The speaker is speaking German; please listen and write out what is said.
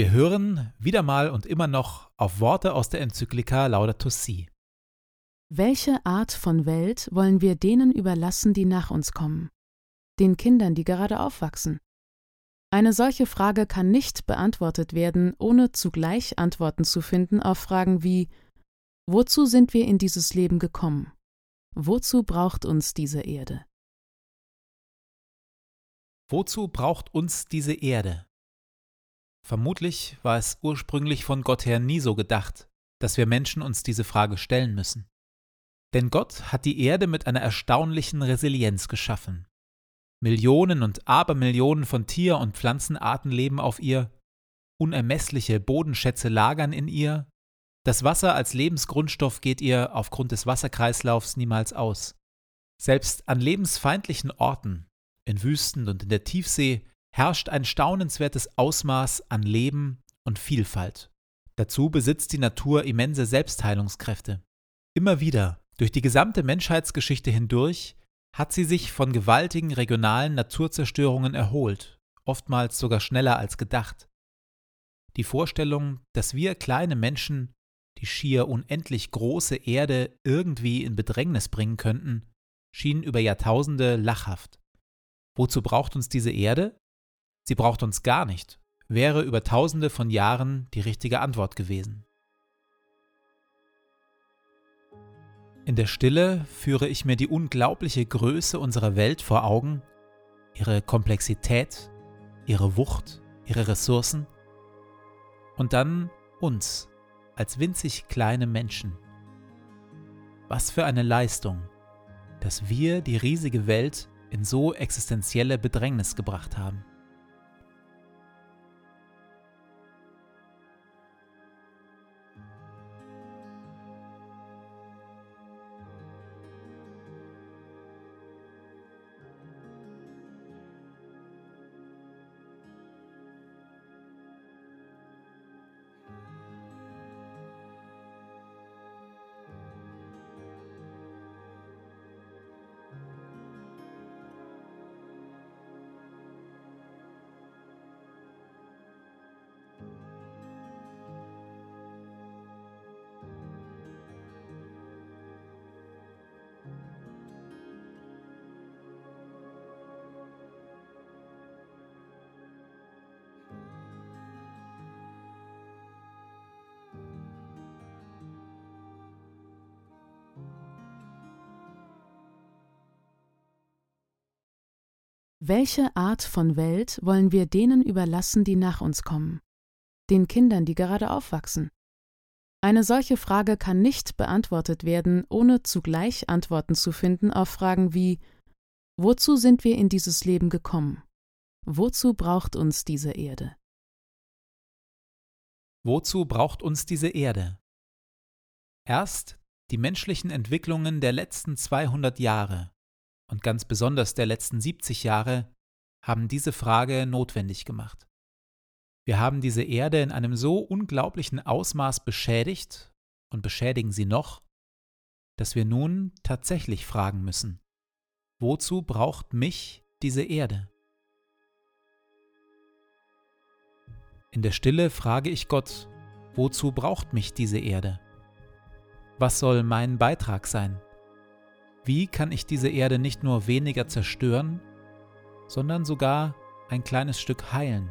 Wir hören wieder mal und immer noch auf Worte aus der Enzyklika Laudato Si. Welche Art von Welt wollen wir denen überlassen, die nach uns kommen? Den Kindern, die gerade aufwachsen? Eine solche Frage kann nicht beantwortet werden, ohne zugleich Antworten zu finden auf Fragen wie Wozu sind wir in dieses Leben gekommen? Wozu braucht uns diese Erde? Wozu braucht uns diese Erde? Vermutlich war es ursprünglich von Gott her nie so gedacht, dass wir Menschen uns diese Frage stellen müssen. Denn Gott hat die Erde mit einer erstaunlichen Resilienz geschaffen. Millionen und Abermillionen von Tier- und Pflanzenarten leben auf ihr, unermessliche Bodenschätze lagern in ihr, das Wasser als Lebensgrundstoff geht ihr aufgrund des Wasserkreislaufs niemals aus. Selbst an lebensfeindlichen Orten, in Wüsten und in der Tiefsee, herrscht ein staunenswertes Ausmaß an Leben und Vielfalt. Dazu besitzt die Natur immense Selbstheilungskräfte. Immer wieder, durch die gesamte Menschheitsgeschichte hindurch, hat sie sich von gewaltigen regionalen Naturzerstörungen erholt, oftmals sogar schneller als gedacht. Die Vorstellung, dass wir kleine Menschen die schier unendlich große Erde irgendwie in Bedrängnis bringen könnten, schien über Jahrtausende lachhaft. Wozu braucht uns diese Erde? Sie braucht uns gar nicht, wäre über tausende von Jahren die richtige Antwort gewesen. In der Stille führe ich mir die unglaubliche Größe unserer Welt vor Augen, ihre Komplexität, ihre Wucht, ihre Ressourcen und dann uns als winzig kleine Menschen. Was für eine Leistung, dass wir die riesige Welt in so existenzielle Bedrängnis gebracht haben. Welche Art von Welt wollen wir denen überlassen, die nach uns kommen? Den Kindern, die gerade aufwachsen? Eine solche Frage kann nicht beantwortet werden, ohne zugleich Antworten zu finden auf Fragen wie Wozu sind wir in dieses Leben gekommen? Wozu braucht uns diese Erde? Wozu braucht uns diese Erde? Erst die menschlichen Entwicklungen der letzten 200 Jahre und ganz besonders der letzten 70 Jahre haben diese Frage notwendig gemacht. Wir haben diese Erde in einem so unglaublichen Ausmaß beschädigt und beschädigen sie noch, dass wir nun tatsächlich fragen müssen, wozu braucht mich diese Erde? In der Stille frage ich Gott, wozu braucht mich diese Erde? Was soll mein Beitrag sein? Wie kann ich diese Erde nicht nur weniger zerstören, sondern sogar ein kleines Stück heilen?